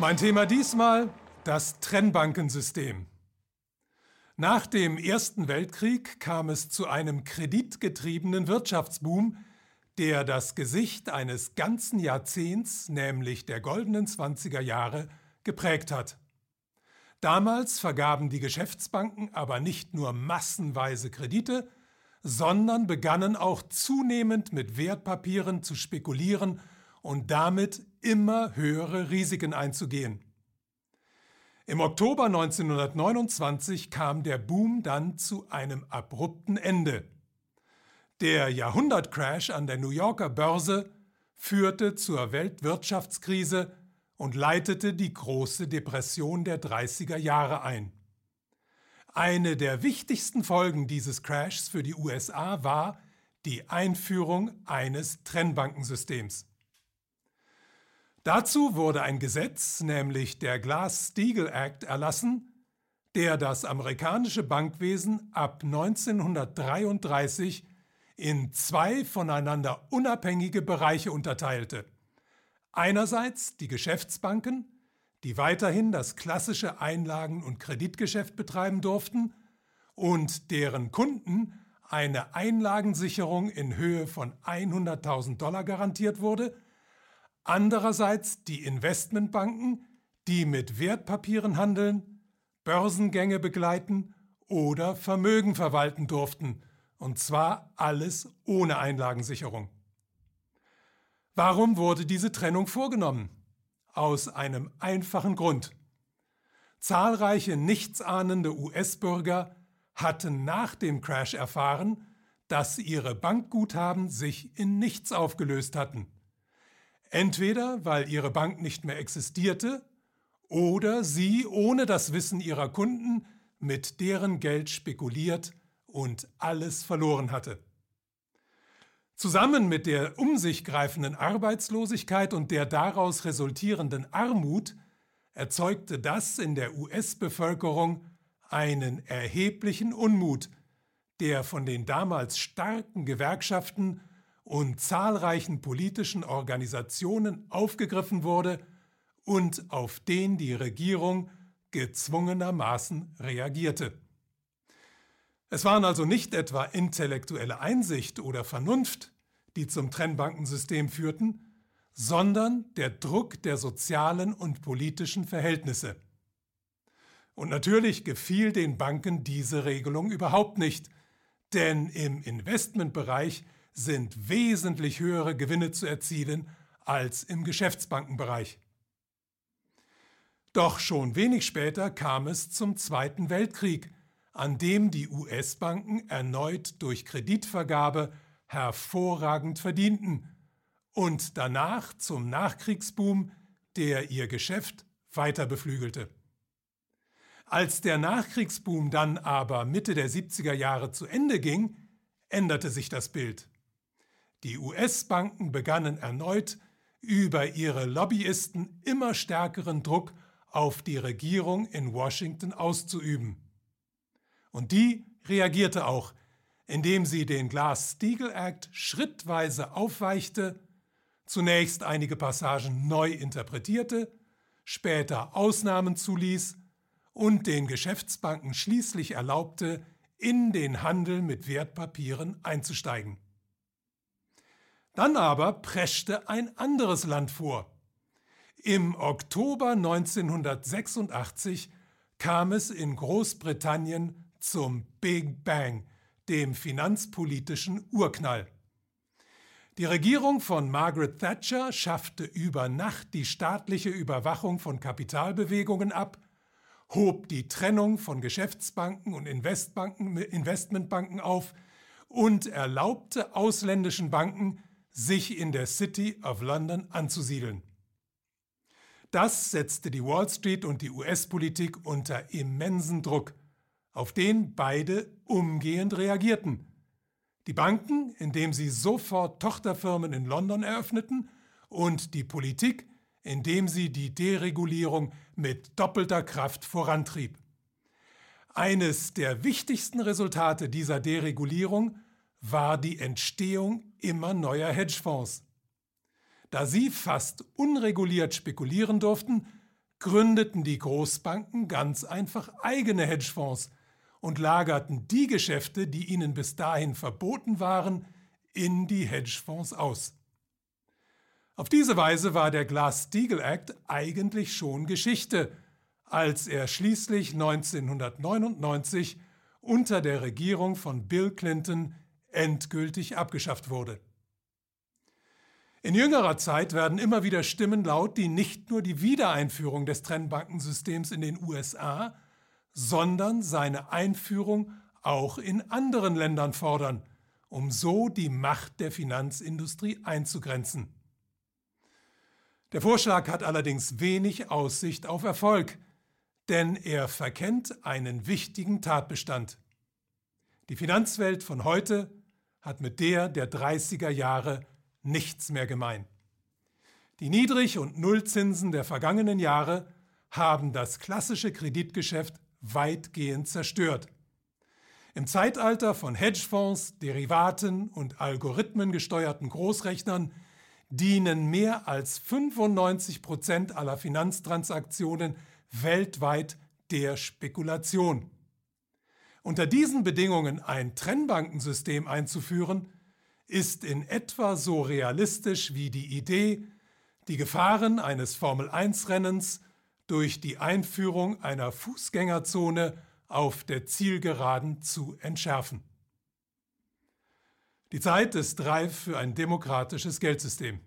Mein Thema diesmal das Trennbankensystem. Nach dem Ersten Weltkrieg kam es zu einem kreditgetriebenen Wirtschaftsboom, der das Gesicht eines ganzen Jahrzehnts, nämlich der goldenen 20er Jahre, geprägt hat. Damals vergaben die Geschäftsbanken aber nicht nur massenweise Kredite, sondern begannen auch zunehmend mit Wertpapieren zu spekulieren und damit immer höhere Risiken einzugehen. Im Oktober 1929 kam der Boom dann zu einem abrupten Ende. Der Jahrhundertcrash an der New Yorker Börse führte zur Weltwirtschaftskrise und leitete die große Depression der 30er Jahre ein. Eine der wichtigsten Folgen dieses Crashs für die USA war die Einführung eines Trennbankensystems. Dazu wurde ein Gesetz, nämlich der Glass-Steagall Act, erlassen, der das amerikanische Bankwesen ab 1933 in zwei voneinander unabhängige Bereiche unterteilte. Einerseits die Geschäftsbanken, die weiterhin das klassische Einlagen- und Kreditgeschäft betreiben durften und deren Kunden eine Einlagensicherung in Höhe von 100.000 Dollar garantiert wurde, andererseits die Investmentbanken, die mit Wertpapieren handeln, Börsengänge begleiten oder Vermögen verwalten durften, und zwar alles ohne Einlagensicherung. Warum wurde diese Trennung vorgenommen? Aus einem einfachen Grund. Zahlreiche nichtsahnende US-Bürger hatten nach dem Crash erfahren, dass ihre Bankguthaben sich in nichts aufgelöst hatten. Entweder weil ihre Bank nicht mehr existierte oder sie ohne das Wissen ihrer Kunden mit deren Geld spekuliert und alles verloren hatte. Zusammen mit der um sich greifenden Arbeitslosigkeit und der daraus resultierenden Armut erzeugte das in der US-Bevölkerung einen erheblichen Unmut, der von den damals starken Gewerkschaften und zahlreichen politischen Organisationen aufgegriffen wurde und auf den die Regierung gezwungenermaßen reagierte. Es waren also nicht etwa intellektuelle Einsicht oder Vernunft, die zum Trennbankensystem führten, sondern der Druck der sozialen und politischen Verhältnisse. Und natürlich gefiel den Banken diese Regelung überhaupt nicht, denn im Investmentbereich sind wesentlich höhere Gewinne zu erzielen als im Geschäftsbankenbereich. Doch schon wenig später kam es zum Zweiten Weltkrieg, an dem die US-Banken erneut durch Kreditvergabe hervorragend verdienten und danach zum Nachkriegsboom, der ihr Geschäft weiter beflügelte. Als der Nachkriegsboom dann aber Mitte der 70er Jahre zu Ende ging, änderte sich das Bild. Die US-Banken begannen erneut über ihre Lobbyisten immer stärkeren Druck auf die Regierung in Washington auszuüben. Und die reagierte auch, indem sie den Glass-Steagall Act schrittweise aufweichte, zunächst einige Passagen neu interpretierte, später Ausnahmen zuließ und den Geschäftsbanken schließlich erlaubte, in den Handel mit Wertpapieren einzusteigen. Dann aber preschte ein anderes Land vor. Im Oktober 1986 kam es in Großbritannien zum Big Bang, dem finanzpolitischen Urknall. Die Regierung von Margaret Thatcher schaffte über Nacht die staatliche Überwachung von Kapitalbewegungen ab, hob die Trennung von Geschäftsbanken und Investmentbanken auf und erlaubte ausländischen Banken, sich in der City of London anzusiedeln. Das setzte die Wall Street und die US-Politik unter immensen Druck auf den beide umgehend reagierten. Die Banken, indem sie sofort Tochterfirmen in London eröffneten, und die Politik, indem sie die Deregulierung mit doppelter Kraft vorantrieb. Eines der wichtigsten Resultate dieser Deregulierung war die Entstehung immer neuer Hedgefonds. Da sie fast unreguliert spekulieren durften, gründeten die Großbanken ganz einfach eigene Hedgefonds und lagerten die Geschäfte, die ihnen bis dahin verboten waren, in die Hedgefonds aus. Auf diese Weise war der Glass-Steagall Act eigentlich schon Geschichte, als er schließlich 1999 unter der Regierung von Bill Clinton endgültig abgeschafft wurde. In jüngerer Zeit werden immer wieder Stimmen laut, die nicht nur die Wiedereinführung des Trennbankensystems in den USA, sondern seine Einführung auch in anderen Ländern fordern, um so die Macht der Finanzindustrie einzugrenzen. Der Vorschlag hat allerdings wenig Aussicht auf Erfolg, denn er verkennt einen wichtigen Tatbestand. Die Finanzwelt von heute hat mit der der 30er Jahre nichts mehr gemein. Die Niedrig- und Nullzinsen der vergangenen Jahre haben das klassische Kreditgeschäft weitgehend zerstört. Im Zeitalter von Hedgefonds, Derivaten und algorithmengesteuerten Großrechnern dienen mehr als 95 Prozent aller Finanztransaktionen weltweit der Spekulation. Unter diesen Bedingungen ein Trennbankensystem einzuführen, ist in etwa so realistisch wie die Idee, die Gefahren eines Formel-1-Rennens durch die Einführung einer Fußgängerzone auf der Zielgeraden zu entschärfen. Die Zeit ist reif für ein demokratisches Geldsystem.